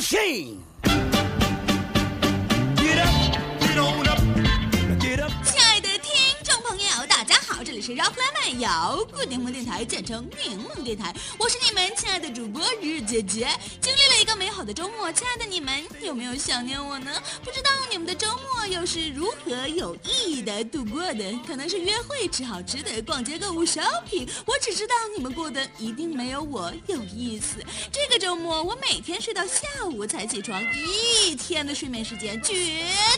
machine. 让滚电台，摇滚柠檬电台，简称柠檬电台。我是你们亲爱的主播日姐姐。经历了一个美好的周末，亲爱的你们有没有想念我呢？不知道你们的周末又是如何有意义的度过的？可能是约会、吃好吃的、逛街购物、shopping。我只知道你们过得一定没有我有意思。这个周末我每天睡到下午才起床，一天的睡眠时间绝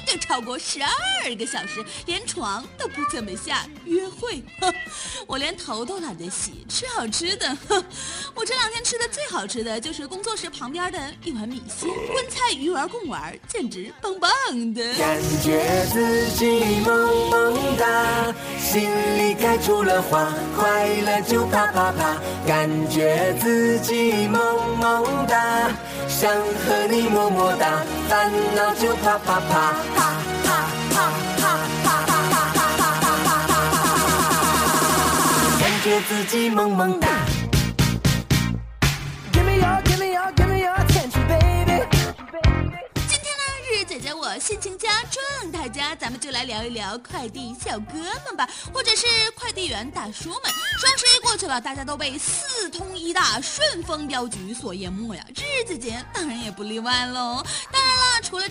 对超过十二个小时，连床都不怎么下。约会。我连头都懒得洗，吃好吃的。我这两天吃的最好吃的就是工作室旁边的一碗米线，荤菜鱼丸共丸，简直棒棒的。感觉自己萌萌哒，心里开出了花，快乐就啪啪啪。感觉自己萌萌哒，想和你么么哒，烦恼就啪啪啪。觉自己萌萌哒。今天呢，日姐姐我心情佳，状态佳，咱们就来聊一聊快递小哥们吧，或者是快递员大叔们。双十一过去了，大家都被四通一达、顺丰镖局所淹没呀，日姐姐当然也不例外喽。当然了，除了。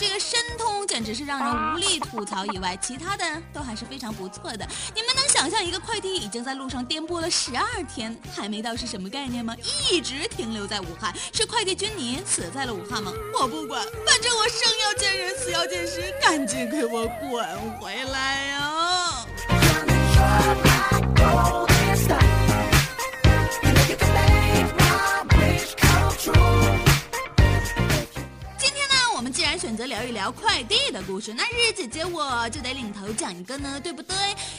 只是让人无力吐槽以外，其他的都还是非常不错的。你们能想象一个快递已经在路上颠簸了十二天还没到是什么概念吗？一直停留在武汉，是快递君你死在了武汉吗？我不管，反正我生要见人，死要见尸，赶紧给我滚回来呀！聊快递的故事，那日日姐姐我就得领头讲一个呢，对不对？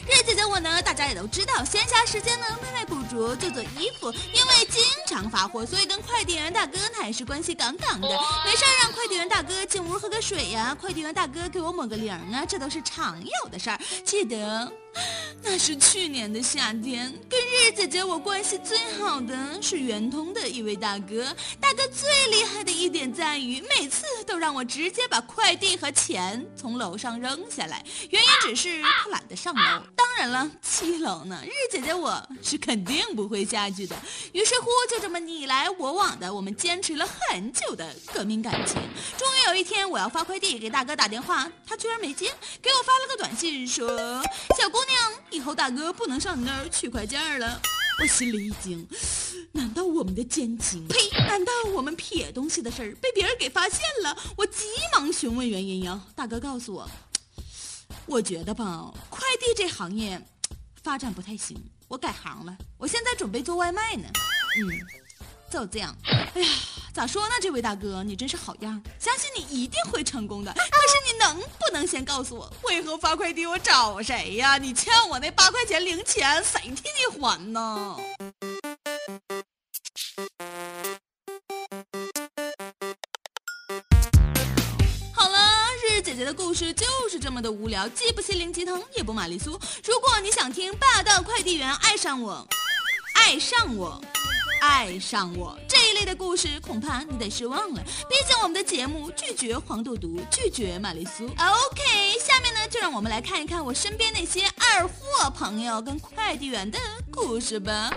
日日姐姐我呢，大家也都知道，闲暇时间呢卖卖布竹，做做衣服，因为经常发货，所以跟快递员大哥那也是关系杠杠的。没事让快递员大哥进屋喝个水呀，快递员大哥给我抹个零啊，这都是常有的事儿。记得。那是去年的夏天，跟日姐姐我关系最好的是圆通的一位大哥，大哥最厉害的一点在于，每次都让我直接把快递和钱从楼上扔下来，原因只是他懒得上楼。当。了七楼呢，日姐姐我是肯定不会下去的。于是乎，就这么你来我往的，我们坚持了很久的革命感情。终于有一天，我要发快递给大哥打电话，他居然没接，给我发了个短信说：“小姑娘，以后大哥不能上你那儿取快件了。”我心里一惊，难道我们的奸情？呸！难道我们撇东西的事儿被别人给发现了？我急忙询问原因呀，大哥告诉我。我觉得吧，快递这行业发展不太行，我改行了。我现在准备做外卖呢，嗯，就这样。哎呀，咋说呢？这位大哥，你真是好样相信你一定会成功的。可是你能不能先告诉我，为何发快递？我找谁呀？你欠我那八块钱零钱，谁替你还呢？故事就是这么的无聊，既不心灵鸡汤，也不玛丽苏。如果你想听霸道快递员爱上我，爱上我，爱上我这一类的故事，恐怕你得失望了。毕竟我们的节目拒绝黄赌毒，拒绝玛丽苏。OK，下面呢，就让我们来看一看我身边那些二货朋友跟快递员的故事吧。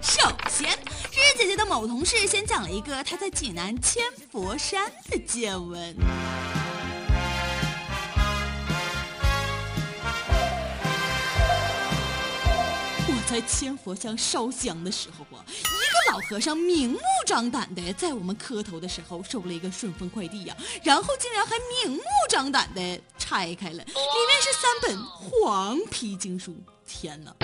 首先，日姐姐的某同事先讲了一个她在济南千佛山的见闻。在千佛像烧香的时候啊，一个老和尚明目张胆的在我们磕头的时候收了一个顺丰快递呀，然后竟然还明目张胆的拆开了，里面是三本黄皮经书。天哪，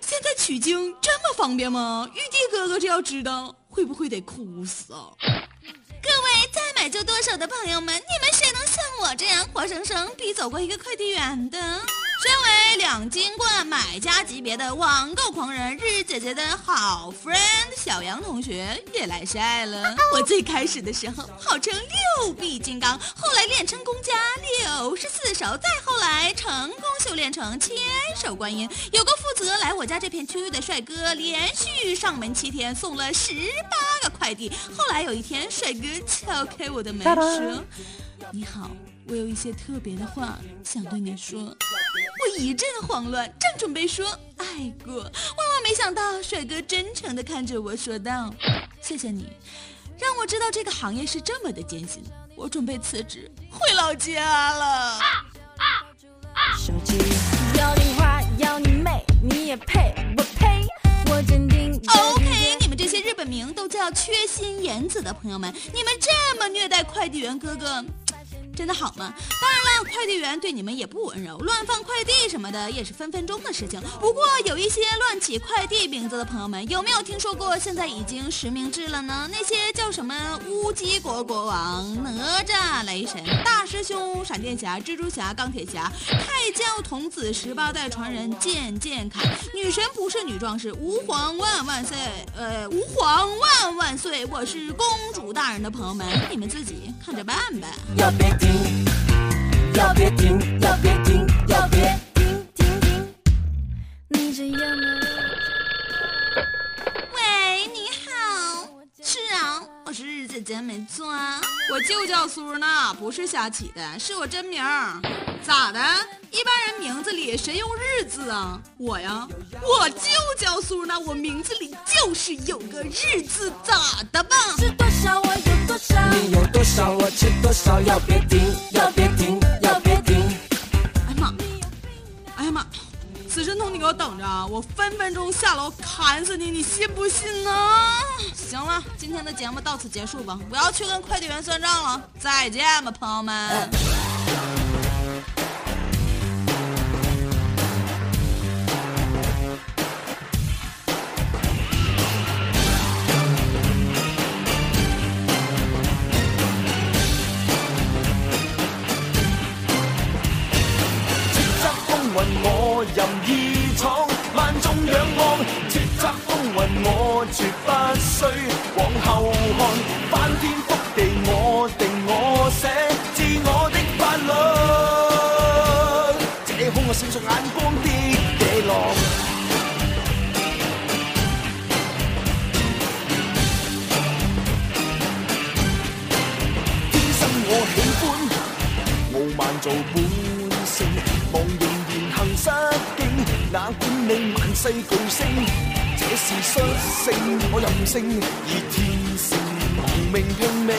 现在取经这么方便吗？玉帝哥哥这要知道会不会得哭死啊？各位再买就剁手的朋友们，你们谁能像我这样活生生逼走过一个快递员的？身为两金冠买家级别的网购狂人，日日姐姐的好 friend 小杨同学也来晒了。我最开始的时候号称六臂金刚，后来练成功家六十四手，再后来成功修炼成千手观音。有个负责来我家这片区域的帅哥，连续上门七天送了十八个快递。后来有一天，帅哥敲开我的门说：“你好，我有一些特别的话想对你说。”我一阵慌乱，正准备说爱过，万万没想到，帅哥真诚地看着我说道：“谢谢你，让我知道这个行业是这么的艰辛。我准备辞职回老家了。”要你花，要你妹，你也配？我呸！我坚定。OK，你们这些日本名都叫缺心眼子的朋友们，你们这么虐待快递员哥哥。真的好吗？当然了，快递员对你们也不温柔，乱放快递什么的也是分分钟的事情。不过有一些乱起快递名字的朋友们，有没有听说过现在已经实名制了呢？那些叫什么乌鸡国国王、哪吒雷神、大师兄、闪电侠、蜘蛛侠、钢铁侠、太教童子十八代传人、剑剑凯、女神不是女壮士，吾皇万万岁，呃，吾皇万万岁，我是公主大人的朋友们，你们自己看着办呗。停，要别停，要别停，要别停，停停，你这样。的。姐没啊，我就叫苏娜，不是瞎起的，是我真名。咋的？一般人名字里谁用日字啊？我呀，我就叫苏娜，我名字里就是有个日字，咋的吧？申通，你给我等着，我分分钟下楼砍死你，你信不信呢？行了，今天的节目到此结束吧，我要去跟快递员算账了，再见吧，朋友们。本性，望仍然行失敬，那管你万世巨星，这是率性，我任性，以天性亡命拼命。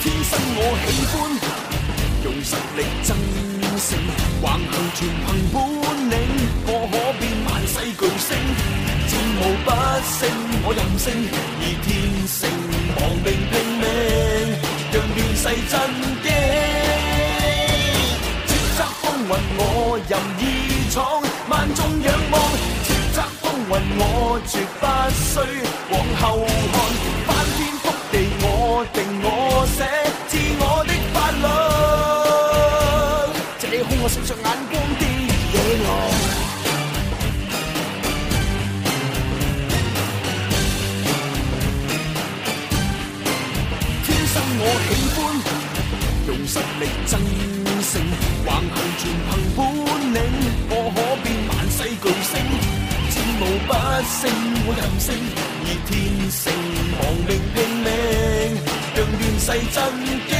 天生我喜欢用实力争胜，横行全凭本领，我可变万世巨星，战无不胜我任性，以天性亡命拼。世震惊，叱咤风云我任意闯，万众仰望。叱咤风云我绝不衰，往后。我喜欢用实力争胜，横行全凭本领，我可变万世巨星，战无不胜我任性，以天性亡命拼命，让乱世震惊。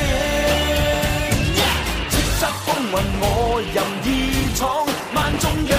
叱咤风云我任意闯，万众仰。